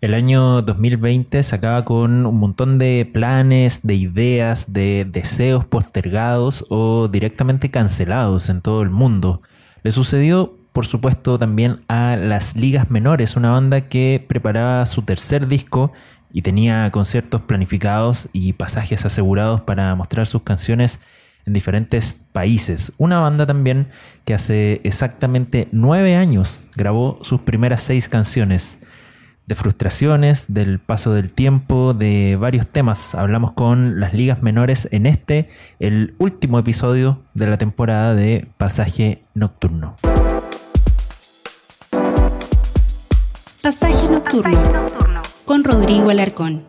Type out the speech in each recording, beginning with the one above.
El año 2020 se acaba con un montón de planes, de ideas, de deseos postergados o directamente cancelados en todo el mundo. Le sucedió, por supuesto, también a las ligas menores, una banda que preparaba su tercer disco y tenía conciertos planificados y pasajes asegurados para mostrar sus canciones en diferentes países. Una banda también que hace exactamente nueve años grabó sus primeras seis canciones de frustraciones, del paso del tiempo, de varios temas. Hablamos con las ligas menores en este, el último episodio de la temporada de Pasaje Nocturno. Pasaje Nocturno, con Rodrigo Alarcón.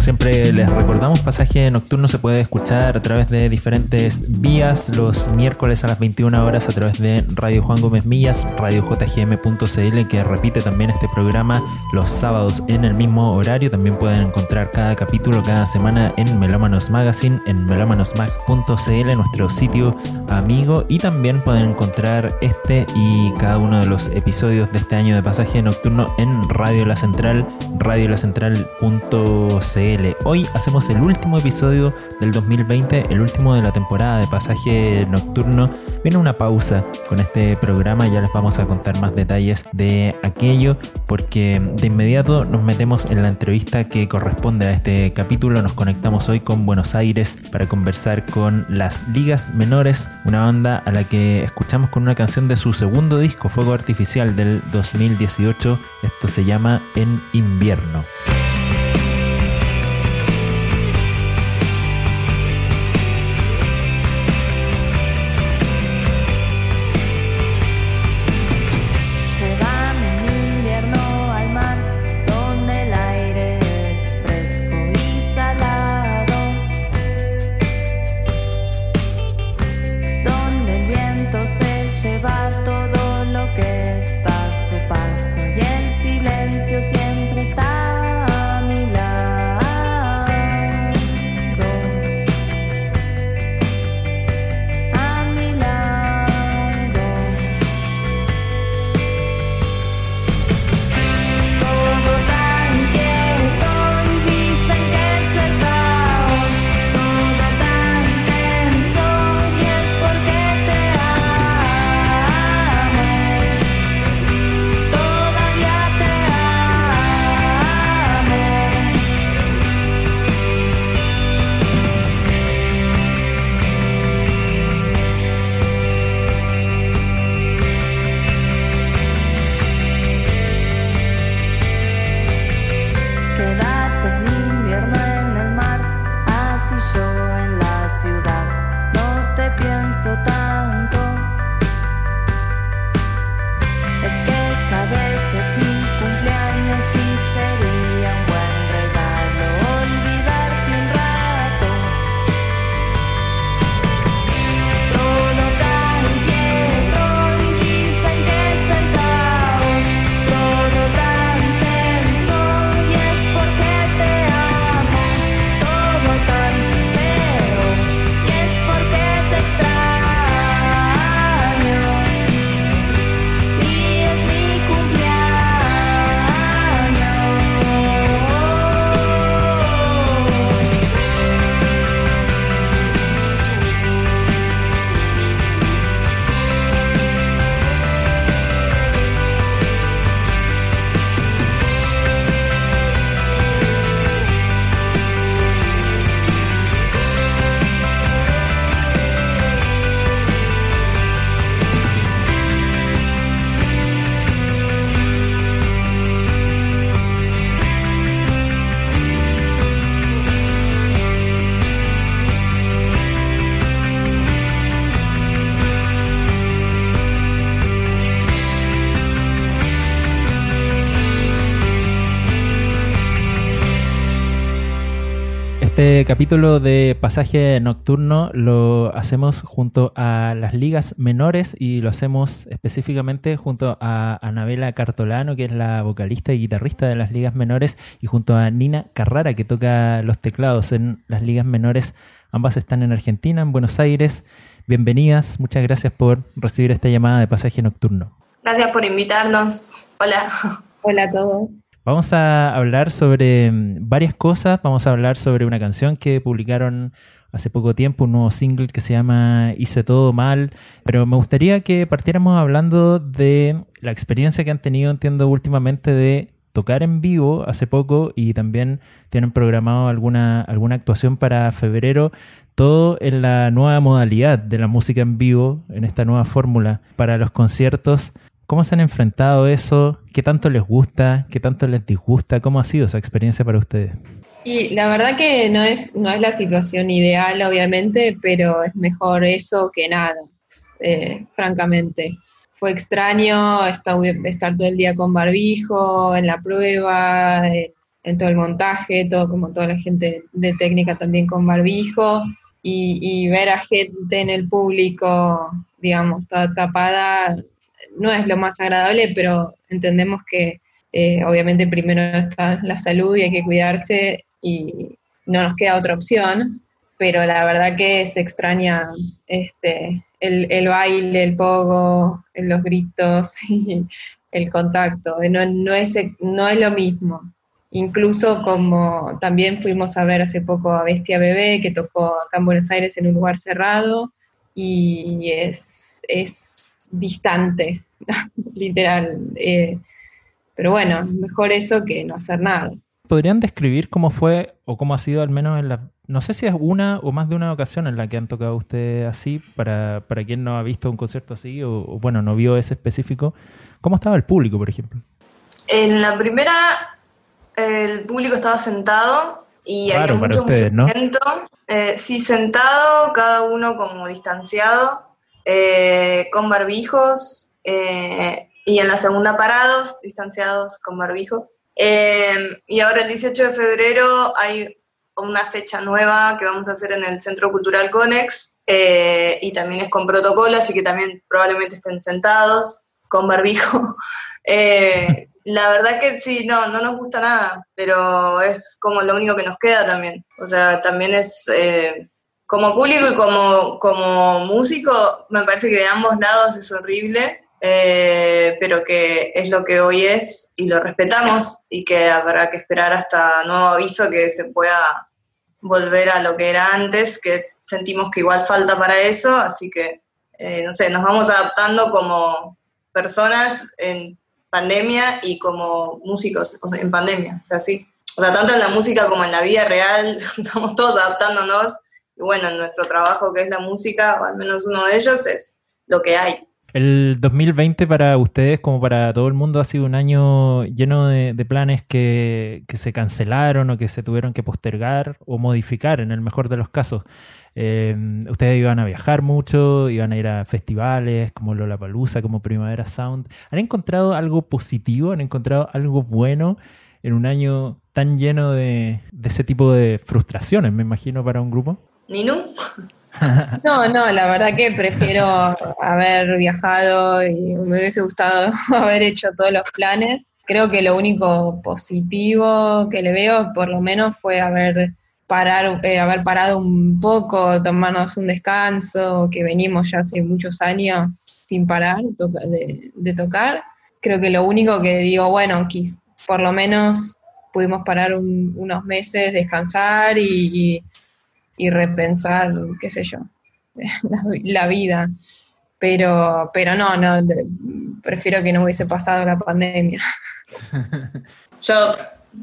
Siempre les recordamos, Pasaje Nocturno se puede escuchar a través de diferentes vías los miércoles a las 21 horas a través de Radio Juan Gómez Millas, radiojgm.cl que repite también este programa los sábados en el mismo horario. También pueden encontrar cada capítulo cada semana en Melómanos Magazine, en melómanosmag.cl, nuestro sitio amigo. Y también pueden encontrar este y cada uno de los episodios de este año de Pasaje Nocturno en Radio La Central, radiolacentral.cl. Hoy hacemos el último episodio del 2020, el último de la temporada de pasaje nocturno. Viene una pausa con este programa, ya les vamos a contar más detalles de aquello, porque de inmediato nos metemos en la entrevista que corresponde a este capítulo. Nos conectamos hoy con Buenos Aires para conversar con las Ligas Menores, una banda a la que escuchamos con una canción de su segundo disco, Fuego Artificial del 2018. Esto se llama En Invierno. Este capítulo de Pasaje Nocturno lo hacemos junto a las ligas menores y lo hacemos específicamente junto a Anabela Cartolano, que es la vocalista y guitarrista de las ligas menores, y junto a Nina Carrara, que toca los teclados en las ligas menores. Ambas están en Argentina, en Buenos Aires. Bienvenidas, muchas gracias por recibir esta llamada de Pasaje Nocturno. Gracias por invitarnos. Hola. Hola a todos. Vamos a hablar sobre mm, varias cosas. Vamos a hablar sobre una canción que publicaron hace poco tiempo, un nuevo single que se llama Hice todo mal. Pero me gustaría que partiéramos hablando de la experiencia que han tenido, entiendo, últimamente de tocar en vivo hace poco y también tienen programado alguna, alguna actuación para febrero, todo en la nueva modalidad de la música en vivo, en esta nueva fórmula para los conciertos. ¿Cómo se han enfrentado eso? ¿Qué tanto les gusta? ¿Qué tanto les disgusta? ¿Cómo ha sido esa experiencia para ustedes? Y la verdad que no es, no es la situación ideal, obviamente, pero es mejor eso que nada, eh, francamente. Fue extraño estar, todo el día con barbijo, en la prueba, en, todo el montaje, todo como toda la gente de técnica también con barbijo, y, y ver a gente en el público, digamos, toda tapada, no es lo más agradable, pero entendemos que eh, obviamente primero está la salud y hay que cuidarse y no nos queda otra opción, pero la verdad que se extraña este, el, baile, el pogo, los gritos y el contacto, no, no, es, no es lo mismo. Incluso como también fuimos a ver hace poco a Bestia Bebé, que tocó acá en Buenos Aires en un lugar cerrado, y es, es distante, literal. Eh, pero bueno, mejor eso que no hacer nada. ¿Podrían describir cómo fue o cómo ha sido al menos en la... No sé si es una o más de una ocasión en la que han tocado ustedes así, para, para quien no ha visto un concierto así o, bueno, no vio ese específico. ¿Cómo estaba el público, por ejemplo? En la primera, el público estaba sentado y había mucho, mucho eh, sí, sentado, cada uno como distanciado eh, con barbijos eh, y en la segunda parados, distanciados con barbijo. Eh, y ahora el 18 de febrero hay una fecha nueva que vamos a hacer en el Centro Cultural Conex y también es con protocolo, así que también probablemente estén sentados con barbijo. la verdad que sí, no, no nos gusta nada, pero es como lo único que nos queda también. O sea, también es como público y como, como músico, me parece que de ambos lados es horrible, eh, pero que es lo que hoy es y lo respetamos y que habrá que esperar hasta nuevo aviso que se pueda volver a lo que era antes, que sentimos que igual falta para eso, así que, eh, no sé, nos vamos adaptando como personas en pandemia y como músicos en pandemia, o sea, sí. O sea, tanto en la música como en la vida real, estamos todos adaptándonos bueno, nuestro trabajo que es la música, o al menos uno de ellos, es lo que hay. El 2020 para ustedes, como para todo el mundo, ha sido un año lleno de, planes que, se cancelaron o que se tuvieron que postergar o modificar en el mejor de los casos. Eh, ustedes iban a viajar mucho, iban a ir a festivales como Lollapalooza, como Primavera Sound. ¿Han encontrado algo positivo? ¿Han encontrado algo bueno en un año tan lleno de ese tipo de frustraciones, me imagino, para un grupo? ¿Ninu? No, no, la verdad que prefiero haber viajado y me hubiese gustado haber hecho todos los planes. Creo que lo único positivo que le veo, por lo menos, fue haber, parar, eh, haber parado un poco, tomarnos un descanso, que venimos ya hace muchos años sin parar de, tocar. Creo que lo único que digo, bueno, por lo menos pudimos parar unos meses, descansar y y repensar, qué sé yo, la, vida. Pero, pero no, no, prefiero que no hubiese pasado la pandemia. Yo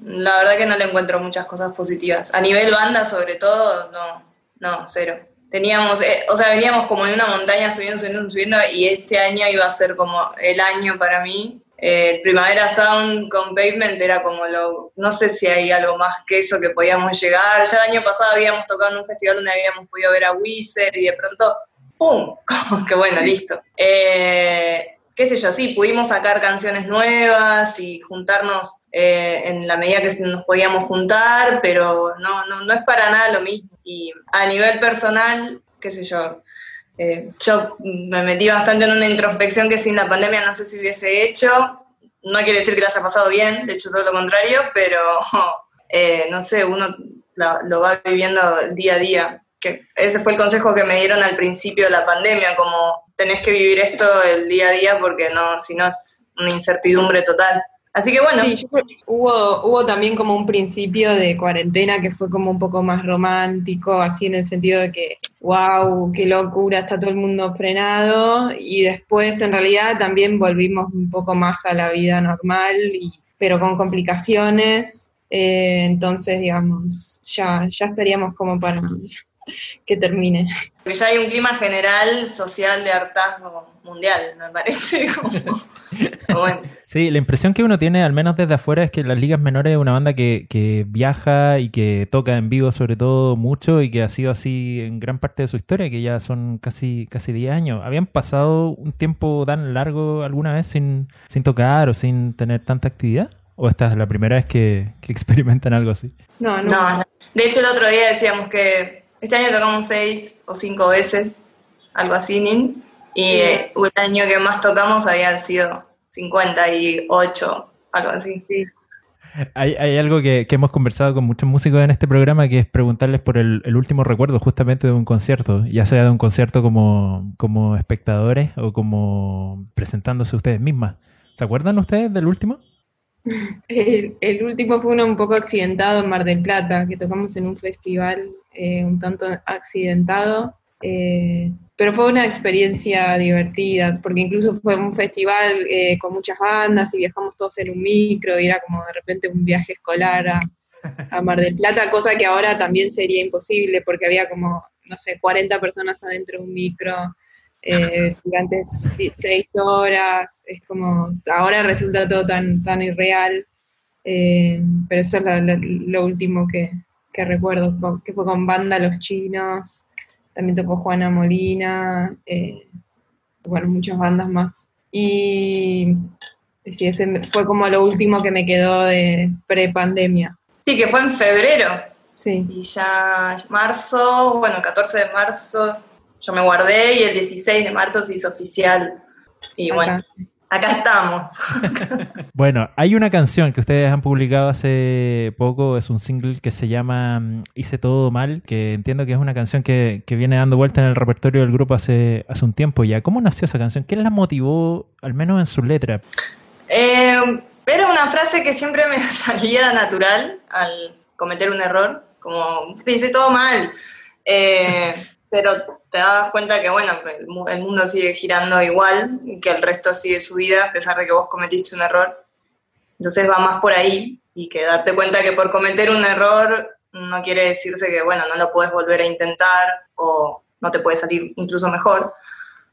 la verdad que no le encuentro muchas cosas positivas. A nivel banda, sobre todo, no, no, cero. Teníamos, eh, o sea, veníamos como en una montaña subiendo, subiendo, subiendo, y este año iba a ser como el año para mí eh, Primavera Sound con Pavement era como lo, no sé si hay algo más que eso que podíamos llegar. Ya el año pasado habíamos tocado en un festival donde habíamos podido ver a Wizard y de pronto, ¡pum! Como que bueno, listo. Eh, qué sé yo, sí, pudimos sacar canciones nuevas y juntarnos eh, en la medida que nos podíamos juntar, pero no, no, no es para nada lo mismo. Y a nivel personal, qué sé yo, eh, yo me metí bastante en una introspección que sin la pandemia no sé si hubiese hecho. No quiere decir que lo haya pasado bien, de hecho todo lo contrario, pero eh, no sé, uno lo, va viviendo día a día. Que ese fue el consejo que me dieron al principio de la pandemia, como tenés que vivir esto el día a día porque no, si no es una incertidumbre total. Así que bueno. hubo, hubo también como un principio de cuarentena que fue como un poco más romántico, así en el sentido de que, wow, qué locura, está todo el mundo frenado. Y después en realidad también volvimos un poco más a la vida normal, y, pero con complicaciones. Eh, entonces, digamos, ya, ya estaríamos como para que termine. Porque ya hay un clima general social de hartazgo mundial, me parece. Sí, la impresión que uno tiene, al menos desde afuera, es que las ligas menores es una banda que, viaja y que toca en vivo sobre todo mucho y que ha sido así en gran parte de su historia, que ya son casi, casi 10 años. ¿Habían pasado un tiempo tan largo alguna vez sin, sin tocar o sin tener tanta actividad? ¿O esta es la primera vez que, experimentan algo así? no, no. De hecho, el otro día decíamos que este año tocamos seis o cinco veces, algo así, Nin. Y eh, el año que más tocamos habían sido 58, algo así. Hay, algo que, hemos conversado con muchos músicos en este programa que es preguntarles por el, último recuerdo justamente de un concierto, ya sea de un concierto como, como espectadores o como presentándose ustedes mismas. ¿Se acuerdan ustedes del último? El, último fue uno un poco accidentado en Mar del Plata, que tocamos en un festival eh, un tanto accidentado, eh, pero fue una experiencia divertida, porque incluso fue un festival eh, con muchas bandas y viajamos todos en un micro y era como de repente un viaje escolar a, a Mar del Plata, cosa que ahora también sería imposible porque había como, no sé, 40 personas adentro de un micro eh, durante seis horas, es como, ahora resulta todo tan, tan irreal, eh, pero eso es lo último que, recuerdo, que fue con banda Los Chinos, también tocó Juana Molina, eh, bueno, muchas bandas más. Y sí, ese fue como lo último que me quedó de pre-pandemia. Sí, que fue en febrero. Sí. Y ya marzo, bueno, 14 de marzo yo me guardé y el 16 de marzo se hizo oficial. Y bueno, acá estamos. bueno, hay una canción que ustedes han publicado hace poco, es un single que se llama mm, Hice todo mal, que entiendo que es una canción que, viene dando vuelta en el repertorio del grupo hace, hace un tiempo ya. ¿Cómo nació esa canción? ¿Qué la motivó, al menos en su letra? Eh, era una frase que siempre me salía natural al cometer un error, como, te hice todo mal. Eh, pero te das cuenta que, bueno, el, mundo sigue girando igual y que el resto sigue su vida a pesar de que vos cometiste un error. Entonces va más por ahí y que darte cuenta que por cometer un error no quiere decirse que, bueno, no lo puedes volver a intentar o no te puede salir incluso mejor.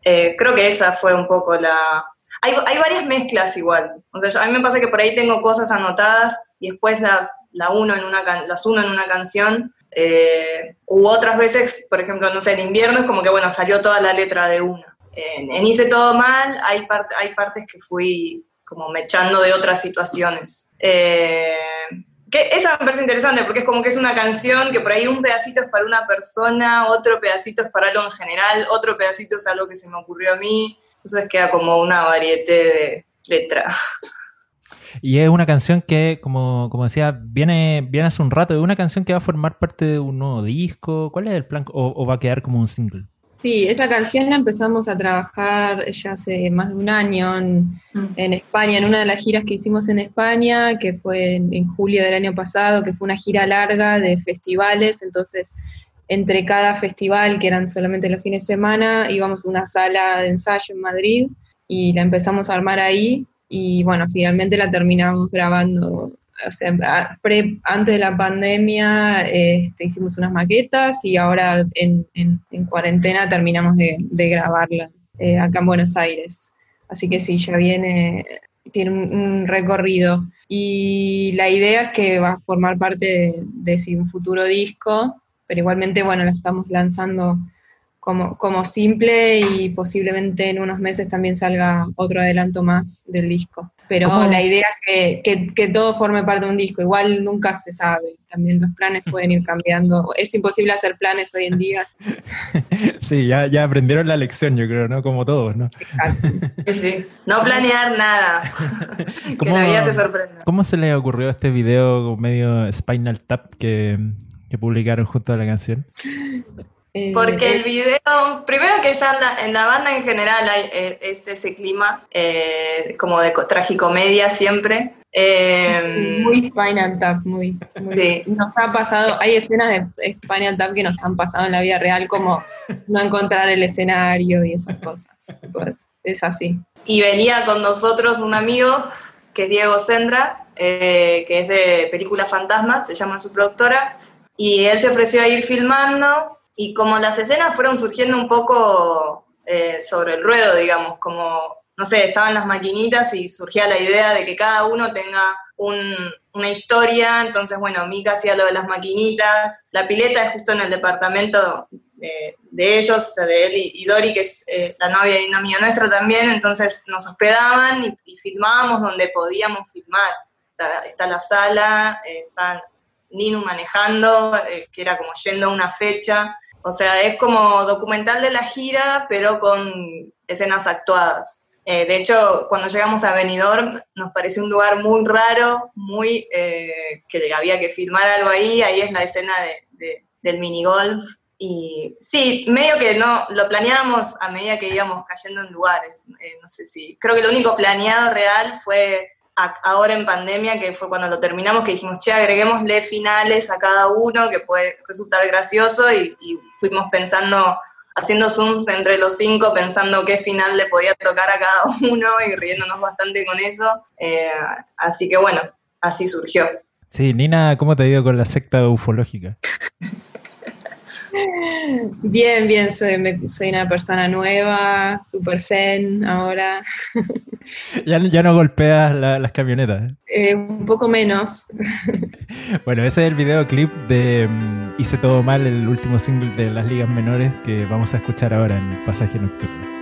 Eh, creo que esa fue un poco la... Hay, hay varias mezclas igual. O sea, a mí me pasa que por ahí tengo cosas anotadas y después las, la uno en una las uno en una canción eh, u otras veces, por ejemplo, no sé, en invierno es como que, bueno, salió toda la letra de una. En, Hice Todo Mal hay, partes que fui como mechando de otras situaciones. Eh, que eso me parece interesante porque es como que es una canción que por ahí un pedacito es para una persona, otro pedacito es para algo en general, otro pedacito es algo que se me ocurrió a mí, entonces queda como una variedad de letra. Y es una canción que, como, decía, viene, viene hace un rato. Es una canción que va a formar parte de un nuevo disco. ¿Cuál es el plan? ¿O, va a quedar como un single? Sí, esa canción la empezamos a trabajar ya hace más de un año en, mm. España, en una de las giras que hicimos en España, que fue en, julio del año pasado, que fue una gira larga de festivales. Entonces, entre cada festival, que eran solamente los fines de semana, íbamos a una sala de ensayo en Madrid y la empezamos a armar ahí y bueno, finalmente la terminamos grabando. O sea, antes de la pandemia este, hicimos unas maquetas y ahora en, en, cuarentena terminamos de, de grabarla eh, acá en Buenos Aires. Así que sí, ya viene, tiene un, recorrido. Y la idea es que va a formar parte de, de un futuro disco, pero igualmente, bueno, la estamos lanzando como, como simple y posiblemente en unos meses también salga otro adelanto más del disco. Pero la idea es que, que, todo forme parte de un disco. Igual nunca se sabe. También los planes pueden ir cambiando. Es imposible hacer planes hoy en día. Sí, ya, ya aprendieron la lección, yo creo, ¿no? Como todos, ¿no? Sí, sí. No planear nada. que la vida te sorprenda. ¿Cómo se le ocurrió este video medio Spinal Tap que, que publicaron junto a la canción? Eh, Porque el video, primero que ya en la, banda en general hay, eh, es ese clima eh, como de tragicomedia siempre. muy Spinal Tap, muy. muy Nos ha pasado, hay escenas de Spinal Tap que nos han pasado en la vida real, como no encontrar el escenario y esas cosas. Pues es así. Y venía con nosotros un amigo que es Diego Sendra, que es de Película Fantasma, se llama su productora, y él se ofreció a ir filmando y como las escenas fueron surgiendo un poco eh, sobre el ruedo, digamos, como, no sé, estaban las maquinitas y surgía la idea de que cada uno tenga una historia, entonces, bueno, Mika hacía lo de las maquinitas, la pileta es justo en el departamento de, ellos, o sea, de él y, Dori, que es eh, la novia y una amiga nuestra también, entonces nos hospedaban y, filmábamos donde podíamos filmar. O sea, está la sala, eh, está manejando, que era como yendo a una fecha, o sea, es como documental de la gira, pero con escenas actuadas. Eh, de hecho, cuando llegamos a Benidorm nos pareció un lugar muy raro, muy eh, que había que filmar algo ahí. Ahí es la escena de, del minigolf. Y sí, medio que no lo planeábamos a medida que íbamos cayendo en lugares. Eh, no sé si. Creo que lo único planeado real fue ahora en pandemia, que fue cuando lo terminamos, que dijimos, che, agreguémosle finales a cada uno, que puede resultar gracioso, y, fuimos pensando, haciendo zooms entre los cinco, pensando qué final le podía tocar a cada uno y riéndonos bastante con eso. Eh, así que bueno, así surgió. Sí, Nina, ¿cómo te ha ido con la secta ufológica? Bien, bien, soy, soy una persona nueva, super zen ahora. Ya, ya no golpeas las camionetas. ¿eh? Eh, un poco menos. bueno, ese es el videoclip de mm, Hice todo mal, el último single de las ligas menores que vamos a escuchar ahora en Pasaje Nocturno.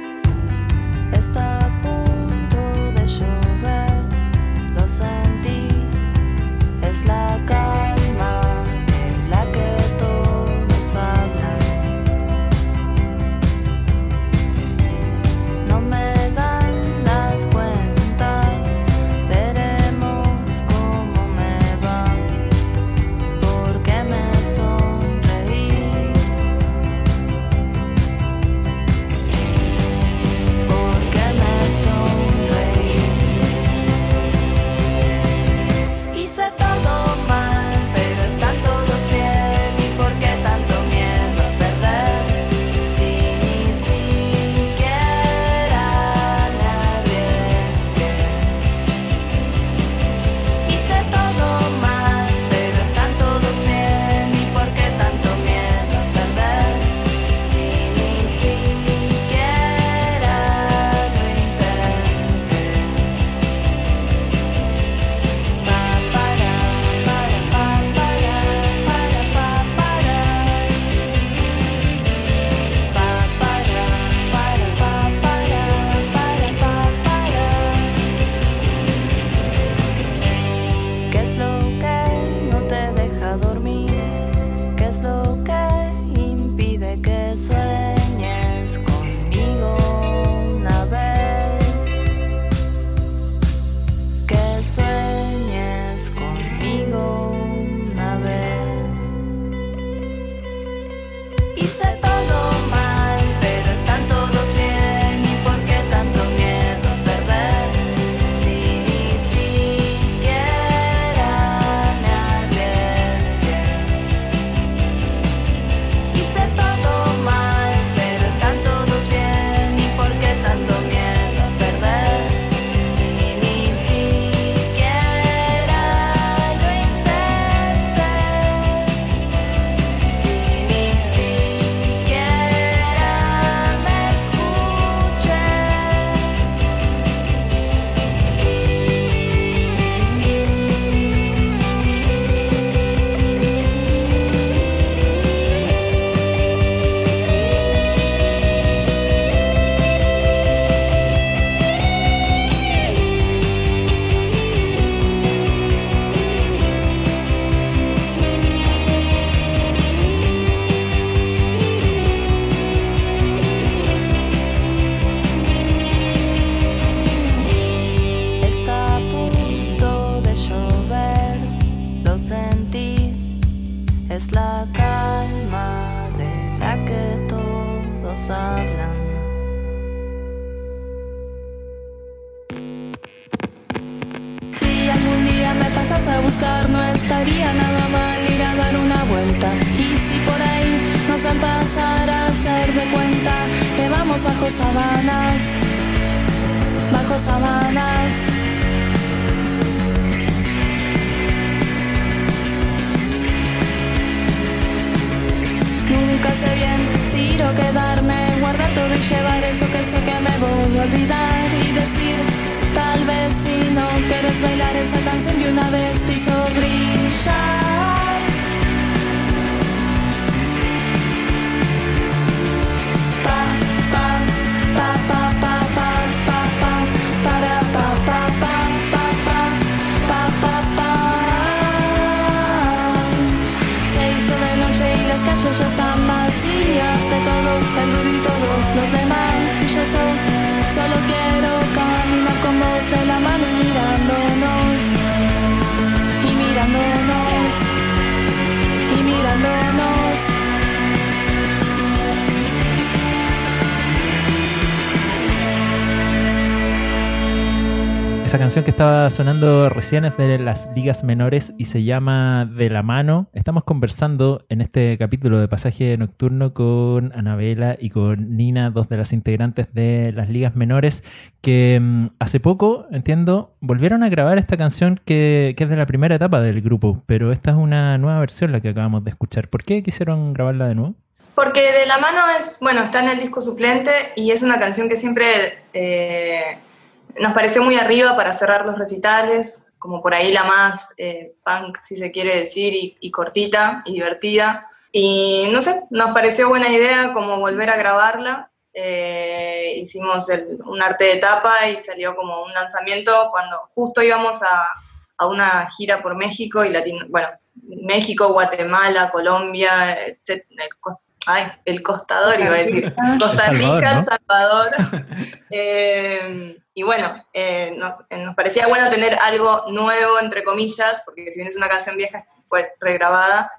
Las calles ya están vacías de todo el y todos los demás. Y yo soy, solo quiero Esa canción que estaba sonando recién es de las ligas menores y se llama De la mano. Estamos conversando en este capítulo de Pasaje Nocturno con Anabela y con Nina, dos de las integrantes de las ligas menores, que mm, hace poco, entiendo, volvieron a grabar esta canción que, es de la primera etapa del grupo, pero esta es una nueva versión la que acabamos de escuchar. ¿Por qué quisieron grabarla de nuevo? Porque De la mano es, bueno, está en el disco suplente y es una canción que siempre... Eh, nos pareció muy arriba para cerrar los recitales, como por ahí la más eh, punk, si se quiere decir, y, cortita y divertida. Y no sé, nos pareció buena idea como volver a grabarla. Eh, hicimos un arte de tapa y salió como un lanzamiento cuando justo íbamos a, a una gira por México y Latino, bueno, México, Guatemala, Colombia, etc., ay, el costador iba a decir, Costa Rica, El Salvador. Eh, y bueno, eh, eh, nos, parecía bueno tener algo nuevo, entre comillas, porque si bien es una canción vieja, fue regrabada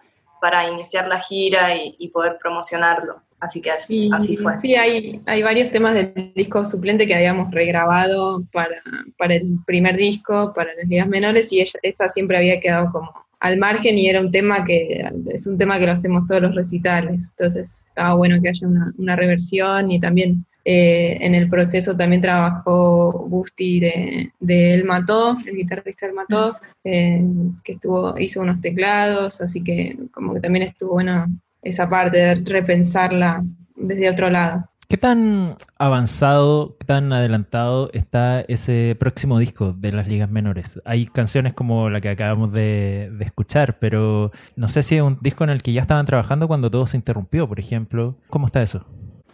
para iniciar la gira y, poder promocionarlo. Así que así, así fue. Sí, hay, hay varios temas del disco suplente que habíamos regrabado para, para el primer disco, para las ligas menores, y esa siempre había quedado como al margen y era un tema que es un tema que lo hacemos todos los recitales, entonces estaba bueno que haya una, reversión y también eh, en el proceso también trabajó Busti de, El Mató, el guitarrista del Mató, eh, que estuvo, hizo unos teclados, así que como que también estuvo bueno esa parte de repensarla desde otro lado. ¿Qué tan avanzado, qué tan adelantado está ese próximo disco de las ligas menores? Hay canciones como la que acabamos de, escuchar, pero no sé si es un disco en el que ya estaban trabajando cuando todo se interrumpió, por ejemplo. ¿Cómo está eso?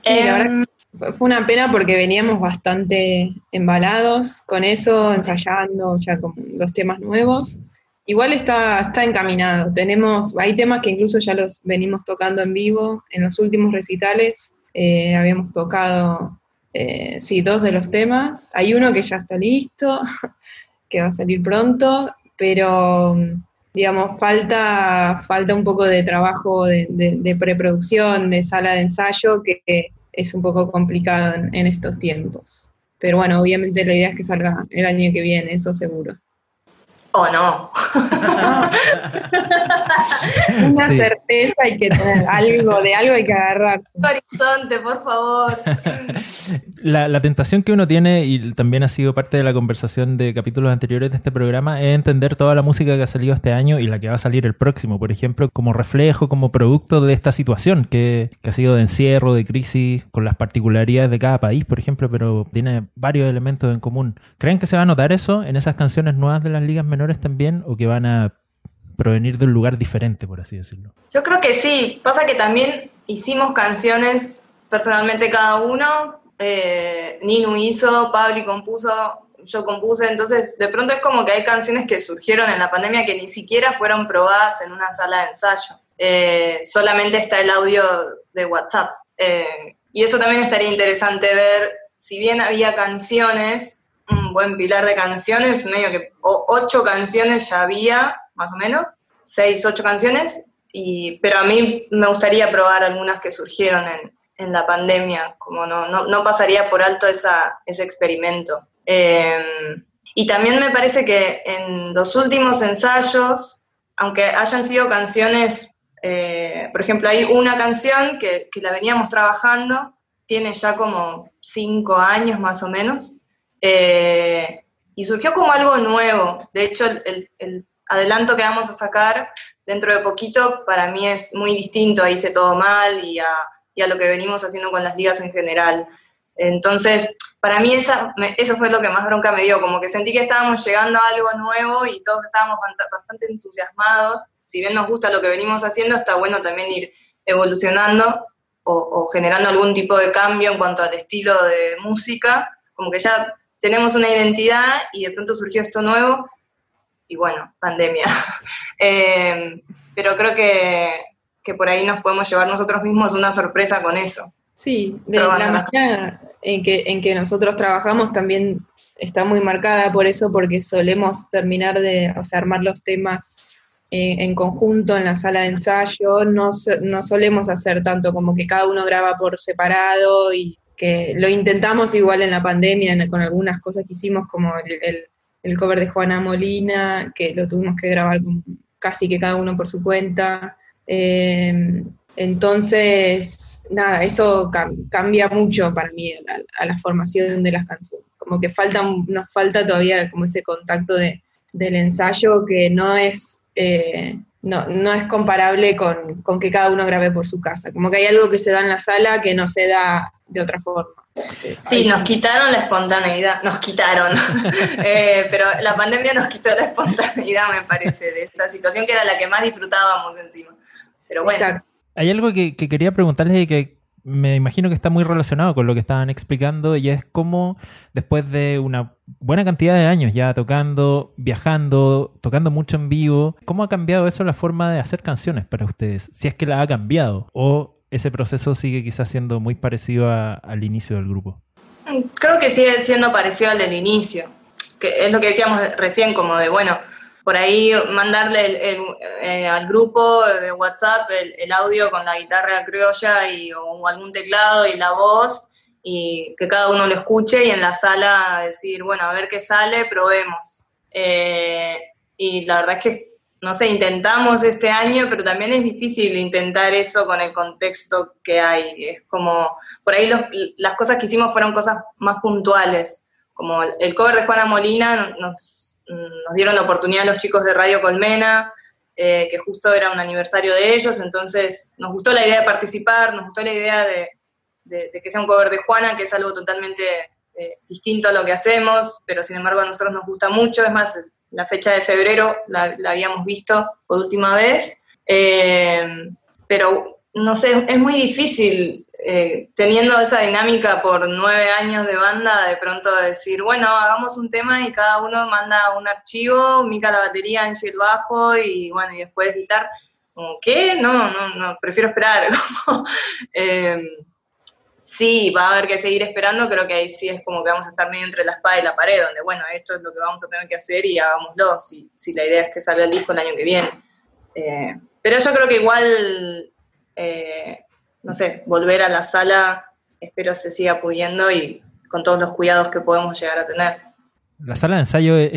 Em, fue una pena porque veníamos bastante embalados con eso, ensayando ya con los temas nuevos. Igual está, está encaminado. Tenemos, hay temas que incluso ya los venimos tocando en vivo en los últimos recitales eh, habíamos tocado, eh, sí, dos de los temas. Hay uno que ya está listo, que va a salir pronto, pero digamos, falta, falta un poco de trabajo de, preproducción, de sala de ensayo, que es un poco complicado en estos tiempos. Pero bueno, obviamente la idea es que salga el año que viene, eso seguro. ¿O no? Una certeza hay que tener, algo, de algo hay que agarrarse. Horizonte, por favor. La, tentación que uno tiene, y también ha sido parte de la conversación de capítulos anteriores de este programa, es entender toda la música que ha salido este año y la que va a salir el próximo, por ejemplo, como reflejo, como producto de esta situación que, que ha sido de encierro, de crisis, con las particularidades de cada país, por ejemplo, pero tiene varios elementos en común. ¿Creen que se va a notar eso en esas canciones nuevas de las ligas menores? También o que van a provenir de un lugar diferente, por así decirlo? Yo creo que sí. Pasa que también hicimos canciones personalmente cada uno. Eh, Ninu hizo, Pablo compuso, yo compuse. Entonces, de pronto es como que hay canciones que surgieron en la pandemia que ni siquiera fueron probadas en una sala de ensayo. Eh, solamente está el audio de WhatsApp. Eh, y eso también estaría interesante ver, si bien había canciones un buen pilar de canciones, medio que ocho canciones ya había, más o menos, seis, ocho canciones, y, pero a mí me gustaría probar algunas que surgieron en, en la pandemia, como no, no, no, pasaría por alto esa, ese experimento. Em, Y también me parece que en los últimos ensayos, aunque hayan sido canciones, eh, por ejemplo, hay una canción que, la veníamos trabajando, tiene ya como cinco años más o menos, eh, y surgió como algo nuevo. De hecho, el, adelanto que vamos a sacar dentro de poquito para mí es muy distinto a Hice Todo Mal y a, y a lo que venimos haciendo con las ligas en general. Entonces, para mí esa, eso fue lo que más bronca me dio, como que sentí que estábamos llegando a algo nuevo y todos estábamos bastante entusiasmados. Si bien nos gusta lo que venimos haciendo, está bueno también ir evolucionando o, generando algún tipo de cambio en cuanto al estilo de música, como que ya tenemos una identidad y de pronto surgió esto nuevo y bueno, pandemia. Eh, pero creo que, que por ahí nos podemos llevar nosotros mismos una sorpresa con eso. Sí, de la manera en que, en que nosotros trabajamos también está muy marcada por eso, porque solemos terminar de, o sea, armar los temas eh, en conjunto en la sala de ensayo, no, no solemos hacer tanto como que cada uno graba por separado y que lo intentamos igual en la pandemia con algunas cosas que hicimos como el, el, cover de Juana Molina, que lo tuvimos que grabar casi que cada uno por su cuenta. Eh, entonces, nada, eso cambia mucho para mí a la, formación de las canciones. Como que falta, nos falta todavía como ese contacto de, del ensayo que no es, eh, no, no, es comparable con, con, que cada uno grabe por su casa. Como que hay algo que se da en la sala que no se da de otra forma. Sí, nos quitaron la espontaneidad, nos quitaron, eh, pero la pandemia nos quitó la espontaneidad, me parece, de esa situación que era la que más disfrutábamos encima. Pero bueno. Hay algo que, quería preguntarles y que me imagino que está muy relacionado con lo que estaban explicando y es cómo después de una buena cantidad de años ya tocando, viajando, tocando mucho en vivo, ¿cómo ha cambiado eso la forma de hacer canciones para ustedes? Si es que la ha cambiado o ese proceso sigue quizás siendo muy parecido al inicio del grupo. Creo que sigue siendo parecido al del inicio, que es lo que decíamos recién, como de, bueno, por ahí mandarle eh, al grupo de WhatsApp el, audio con la guitarra criolla y, o algún teclado y la voz y que cada uno lo escuche y en la sala decir, bueno, a ver qué sale, probemos. Eh, y la verdad es que, no sé, intentamos este año, pero también es difícil intentar eso con el contexto que hay. Es como, por ahí las cosas que hicimos fueron cosas más puntuales, como el cover de Juana Molina nos nos dieron la oportunidad los chicos de Radio Colmena, eh, que justo era un aniversario de ellos, entonces nos gustó la idea de participar, nos gustó la idea de, que sea un cover de Juana, que es algo totalmente eh, distinto a lo que hacemos, pero sin embargo a nosotros nos gusta mucho, es más, la fecha de febrero la, habíamos visto por última vez, eh, pero no sé, es muy difícil eh, teniendo esa dinámica por nueve años de banda, de pronto decir, bueno, hagamos un tema y cada uno manda un archivo, Mica la batería, Angie el bajo y bueno, y después editar. ¿qué? No, no, no, prefiero esperar. Em, sí, va a haber que seguir esperando, creo que ahí sí es como que vamos a estar medio entre la espada y la pared, donde bueno, esto es lo que vamos a tener que hacer y hagámoslo, si, si la idea es que salga el disco el año que viene. Eh, pero yo creo que igual eh, no sé, volver a la sala, espero se siga pudiendo y con todos los cuidados que podemos llegar a tener. La sala de ensayo es,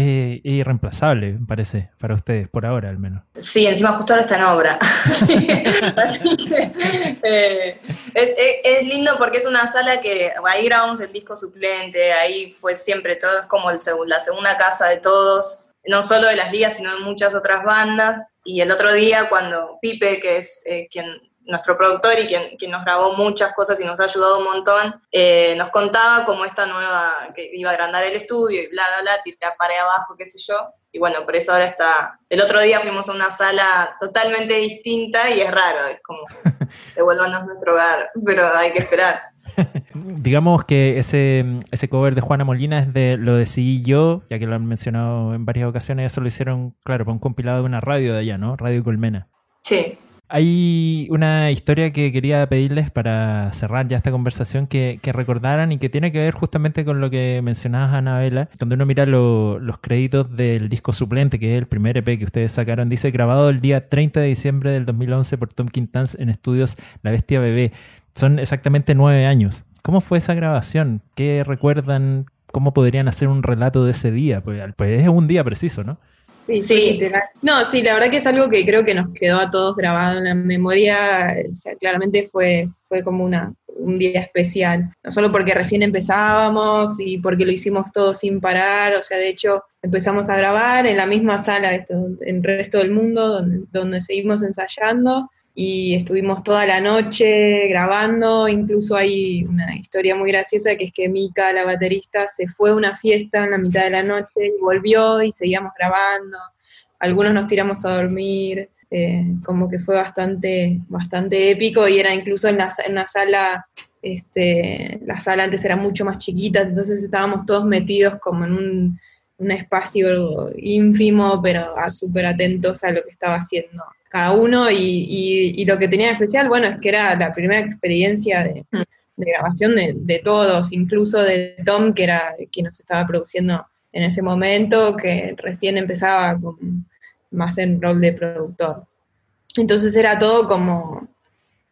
irreemplazable, me parece, para ustedes, por ahora al menos. Sí, encima justo ahora está en obra. Así que eh, es, lindo porque es una sala que ahí grabamos el disco suplente, ahí fue siempre todo, es como el, la segunda casa de todos, no solo de las ligas, sino de muchas otras bandas. Y el otro día cuando Pipe, que es eh, quien nuestro productor y quien, quien, nos grabó muchas cosas y nos ha ayudado un montón, eh, nos contaba cómo esta nueva, que iba a agrandar el estudio y bla, bla, bla, tirar pared abajo, qué sé yo. Y bueno, por eso ahora está. El otro día fuimos a una sala totalmente distinta y es raro, es como devuélvanos nuestro hogar, pero hay que esperar. Digamos que ese, ese cover de Juana Molina es de lo decidí yo, ya que lo han mencionado en varias ocasiones, eso lo hicieron, claro, para un compilado de una radio de allá, ¿no? Radio Colmena. Sí. Hay una historia que quería pedirles para cerrar ya esta conversación que, recordaran y que tiene que ver justamente con lo que mencionabas, Anabela. Cuando uno mira los créditos del disco suplente, que es el primer EP que ustedes sacaron, dice grabado el día 30 de diciembre del 2011 por Tom Quintans en estudios La Bestia Bebé. Son exactamente nueve años. ¿Cómo fue esa grabación? ¿Qué recuerdan? cómo podrían hacer un relato de ese día, pues, pues es un día preciso, ¿no? Sí, sí. No, sí, la verdad que es algo que creo que nos quedó a todos grabado en la memoria. O sea, claramente fue, fue como una, un día especial. No solo porque recién empezábamos y porque lo hicimos todo sin parar. O sea, de hecho, empezamos a grabar en la misma sala en el resto del mundo, donde, donde seguimos ensayando y estuvimos toda la noche grabando, incluso hay una historia muy graciosa que es que Mika, la baterista, se fue a una fiesta en la mitad de la noche y volvió y seguíamos grabando, algunos nos tiramos a dormir, eh, como que fue bastante, bastante épico y era incluso en la, en la sala, este, la sala antes era mucho más chiquita, entonces estábamos todos metidos como en un, un espacio ínfimo, pero súper atentos a lo que estaba haciendo cada uno y, lo que tenía de especial, bueno, es que era la primera experiencia de, grabación de, todos, incluso de Tom, que era quien nos estaba produciendo en ese momento, que recién empezaba con, más en rol de productor. Entonces era todo como,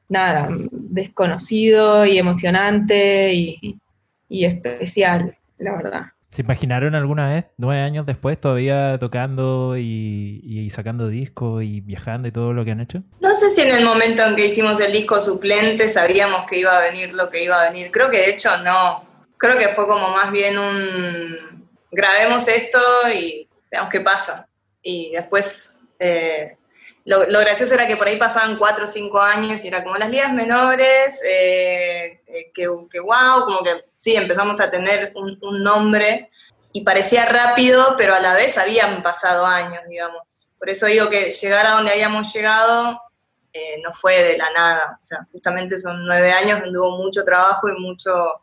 nada, desconocido y emocionante y especial, la verdad. ¿Se imaginaron alguna vez, nueve años después, todavía tocando y, sacando discos y viajando y todo lo que han hecho? No sé si en el momento en que hicimos el disco suplente sabíamos que iba a venir lo que iba a venir. Creo que de hecho no. Creo que fue como más bien un grabemos esto y veamos qué pasa. Y después eh, lo, gracioso era que por ahí pasaban cuatro o cinco años y era como las ligas menores, eh, eh, que, wow, como que sí, empezamos a tener un, nombre y parecía rápido, pero a la vez habían pasado años, digamos. Por eso digo que llegar a donde habíamos llegado eh, no fue de la nada, o sea, justamente son nueve años donde hubo mucho trabajo y mucho,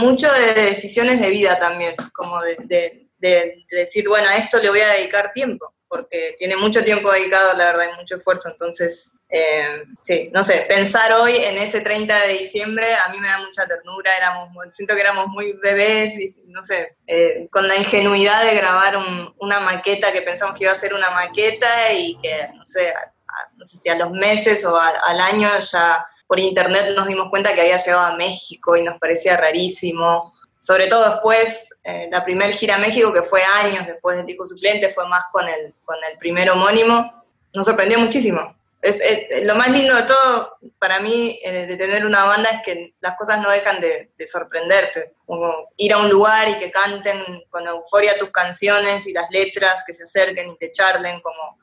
mucho de decisiones de vida también, como de, de decir, bueno, a esto le voy a dedicar tiempo porque tiene mucho tiempo dedicado, la verdad, y mucho esfuerzo. Entonces, eh, sí, no sé, pensar hoy en ese 30 de diciembre a mí me da mucha ternura, éramos, siento que éramos muy bebés, y, no sé, eh, con la ingenuidad de grabar una maqueta que pensamos que iba a ser una maqueta y que, no sé, no sé si a los meses o al año ya por internet nos dimos cuenta que había llegado a México y nos parecía rarísimo sobre todo después, eh, la primera gira a México, que fue años después del disco suplente, fue más con el, con el primer homónimo, nos sorprendió muchísimo. Es, lo más lindo de todo para mí eh, de tener una banda es que las cosas no dejan de, sorprenderte. Como ir a un lugar y que canten con euforia tus canciones y las letras, que se acerquen y te charlen, como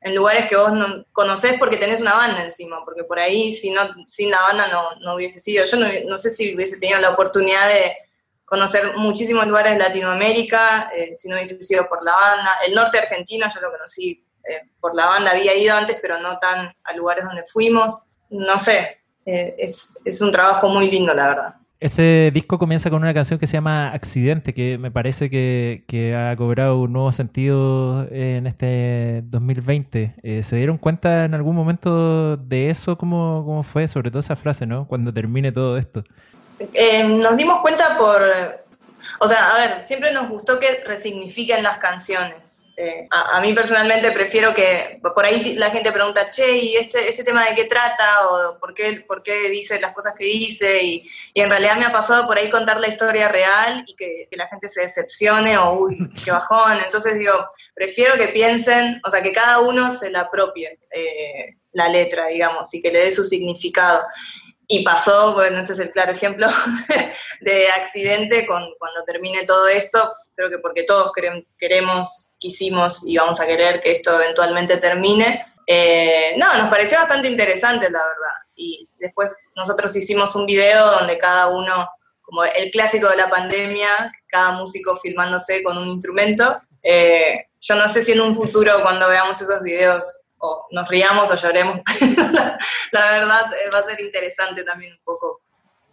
en lugares que vos no conocés porque tenés una banda encima, porque por ahí si no, sin la banda no, no hubiese sido. Yo no, no sé si hubiese tenido la oportunidad de conocer muchísimos lugares de Latinoamérica, eh, si no hubiese sido por la banda. El norte argentino yo lo conocí eh, por la banda, había ido antes, pero no tan a lugares donde fuimos. No sé, eh, es, es, un trabajo muy lindo, la verdad. Ese disco comienza con una canción que se llama Accidente, que me parece que, que ha cobrado un nuevo sentido en este 2020. ¿Se dieron cuenta en algún momento de eso? ¿Cómo, ¿Cómo fue? Sobre todo esa frase, ¿no? Cuando termine todo esto. Eh, nos dimos cuenta por, o sea, a ver, siempre nos gustó que resignifiquen las canciones. Eh, a, mí personalmente prefiero que, por ahí la gente pregunta, che, ¿y este, este tema de qué trata? ¿O por qué, por qué dice las cosas que dice? Y, y, en realidad me ha pasado por ahí contar la historia real y que, la gente se decepcione o, uy, qué bajón. Entonces digo, prefiero que piensen, o sea, que cada uno se la apropie eh, la letra, digamos, y que le dé su significado. Y pasó, bueno, este es el claro ejemplo de accidente con, cuando termine todo esto. Creo que porque todos queremos, quisimos y vamos a querer que esto eventualmente termine. Eh, no, nos pareció bastante interesante, la verdad. Y después nosotros hicimos un video donde cada uno, como el clásico de la pandemia, cada músico filmándose con un instrumento. Eh, yo no sé si en un futuro, cuando veamos esos videos, o nos riamos o lloremos. la, verdad eh, va a ser interesante también un poco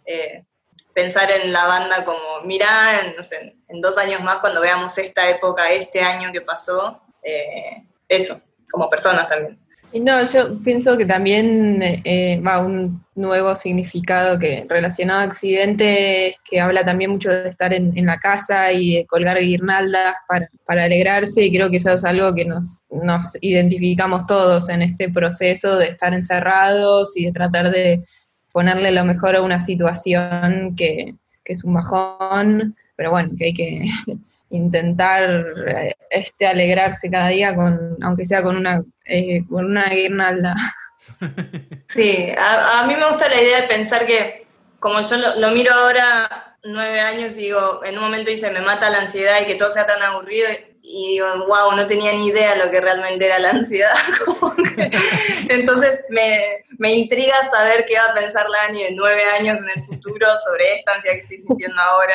eh, pensar en la banda como, mirá, en, no sé, en dos años más cuando veamos esta época, este año que pasó, eh, eso, como personas también. No, yo pienso que también eh, va un nuevo significado que relacionado a accidentes, que habla también mucho de estar en, la casa y de colgar guirnaldas para, alegrarse, y creo que eso es algo que nos, nos identificamos todos en este proceso de estar encerrados y de tratar de ponerle lo mejor a una situación que, que es un bajón pero bueno, que hay que intentar eh, este, alegrarse cada día, con, aunque sea con una, eh, con una guirnalda. Sí, a, mí me gusta la idea de pensar que, como yo lo, miro ahora, nueve años, y digo, en un momento dice, me mata la ansiedad y que todo sea tan aburrido, y digo, wow, no tenía ni idea lo que realmente era la ansiedad. entonces me, me, intriga saber qué va a pensar Lani en nueve años en el futuro sobre esta ansiedad que estoy sintiendo ahora.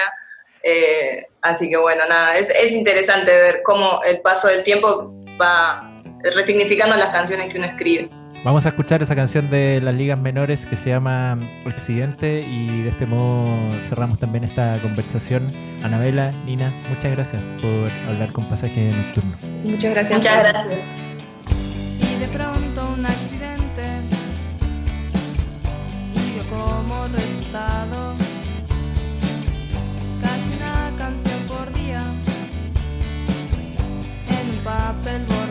Eh, así que bueno, nada, es, es, interesante ver cómo el paso del tiempo va resignificando las canciones que uno escribe. Vamos a escuchar esa canción de las ligas menores que se llama Accidente y de este modo cerramos también esta conversación. Anabela, Nina, muchas gracias por hablar con Pasaje Nocturno. Muchas gracias. Muchas gracias. Y de pronto un accidente y yo como resultado spend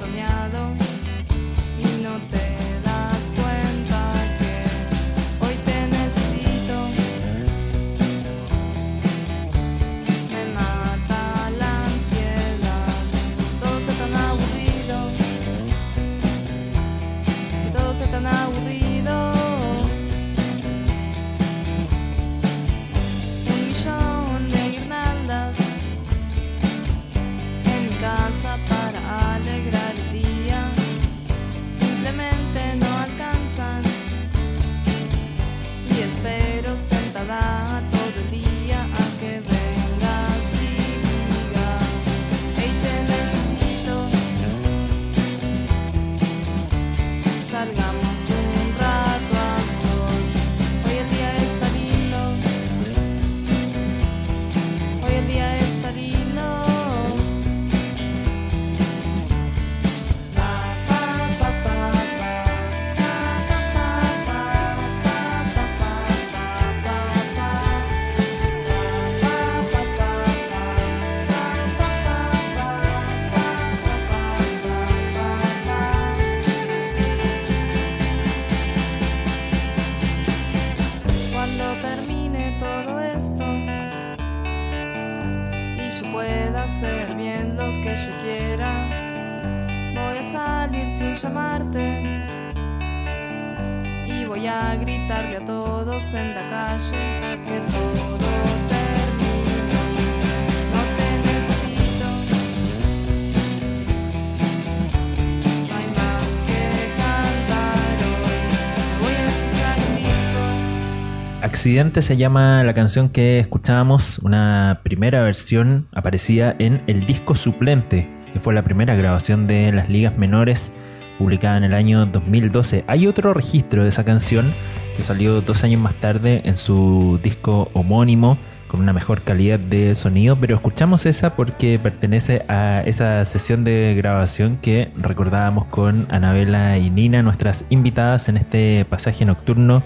Accidente se llama la canción que escuchábamos, una primera versión aparecida en el disco suplente, que fue la primera grabación de las ligas menores publicada en el año 2012. Hay otro registro de esa canción que salió dos años más tarde en su disco homónimo con una mejor calidad de sonido, pero escuchamos esa porque pertenece a esa sesión de grabación que recordábamos con Anabela y Nina, nuestras invitadas en este pasaje nocturno.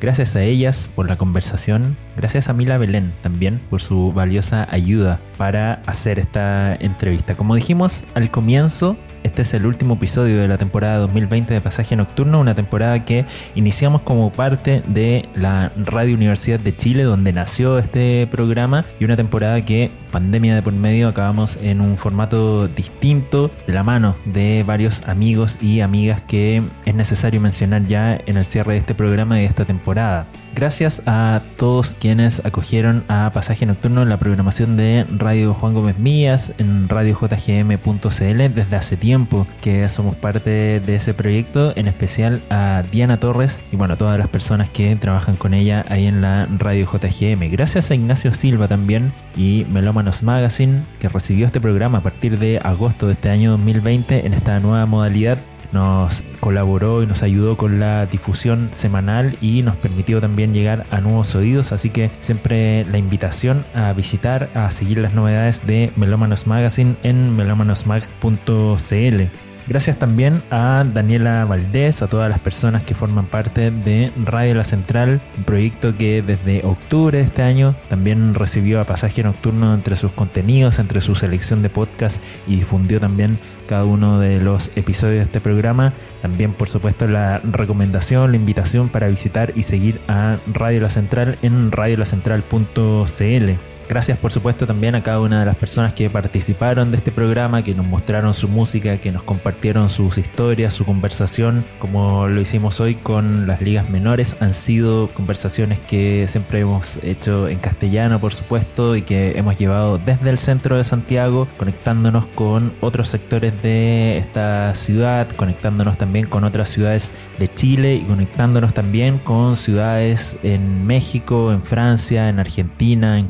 Gracias a ellas por la conversación, gracias a Mila Belén también por su valiosa ayuda para hacer esta entrevista. Como dijimos al comienzo, este es el último episodio de la temporada 2020 de Pasaje Nocturno, una temporada que iniciamos como parte de la Radio Universidad de Chile, donde nació este programa, y una temporada que, pandemia de por medio, acabamos en un formato distinto, de la mano de varios amigos y amigas que es necesario mencionar ya en el cierre de este programa y de esta temporada. Gracias a todos quienes acogieron a Pasaje Nocturno en la programación de Radio Juan Gómez Mías, en radiojgm.cl desde hace tiempo que somos parte de ese proyecto, en especial a Diana Torres y bueno, todas las personas que trabajan con ella ahí en la Radio JGM. Gracias a Ignacio Silva también y Melómanos Magazine que recibió este programa a partir de agosto de este año 2020 en esta nueva modalidad nos colaboró y nos ayudó con la difusión semanal y nos permitió también llegar a nuevos oídos. Así que siempre la invitación a visitar, a seguir las novedades de Melómanos Magazine en melómanosmag.cl. Gracias también a Daniela Valdés, a todas las personas que forman parte de Radio La Central, un proyecto que desde octubre de este año también recibió a Pasaje Nocturno entre sus contenidos, entre su selección de podcast y difundió también cada uno de los episodios de este programa. También, por supuesto, la recomendación, la invitación para visitar y seguir a Radio La Central en radiolacentral.cl. Gracias por supuesto también a cada una de las personas que participaron de este programa, que nos mostraron su música, que nos compartieron sus historias, su conversación, como lo hicimos hoy con las ligas menores. Han sido conversaciones que siempre hemos hecho en castellano, por supuesto, y que hemos llevado desde el centro de Santiago, conectándonos con otros sectores de esta ciudad, conectándonos también con otras ciudades de Chile y conectándonos también con ciudades en México, en Francia, en Argentina, en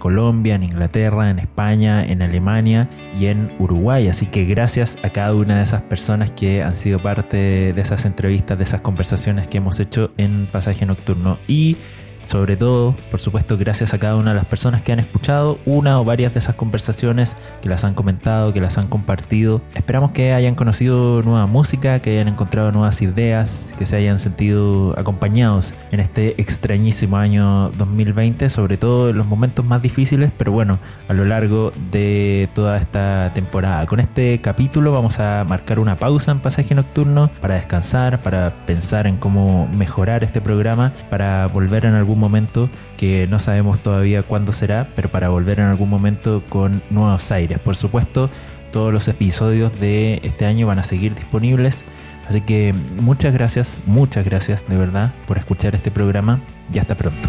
En Inglaterra, en España, en Alemania y en Uruguay. Así que gracias a cada una de esas personas que han sido parte de esas entrevistas, de esas conversaciones que hemos hecho en Pasaje Nocturno. Y sobre todo, por supuesto, gracias a cada una de las personas que han escuchado una o varias de esas conversaciones, que las han comentado, que las han compartido. Esperamos que hayan conocido nueva música, que hayan encontrado nuevas ideas, que se hayan sentido acompañados en este extrañísimo año 2020, sobre todo en los momentos más difíciles, pero bueno, a lo largo de toda esta temporada. Con este capítulo vamos a marcar una pausa en pasaje nocturno para descansar, para pensar en cómo mejorar este programa, para volver en algún momento que no sabemos todavía cuándo será, pero para volver en algún momento con nuevos aires. Por supuesto, todos los episodios de este año van a seguir disponibles. Así que muchas gracias, muchas gracias de verdad por escuchar este programa y hasta pronto.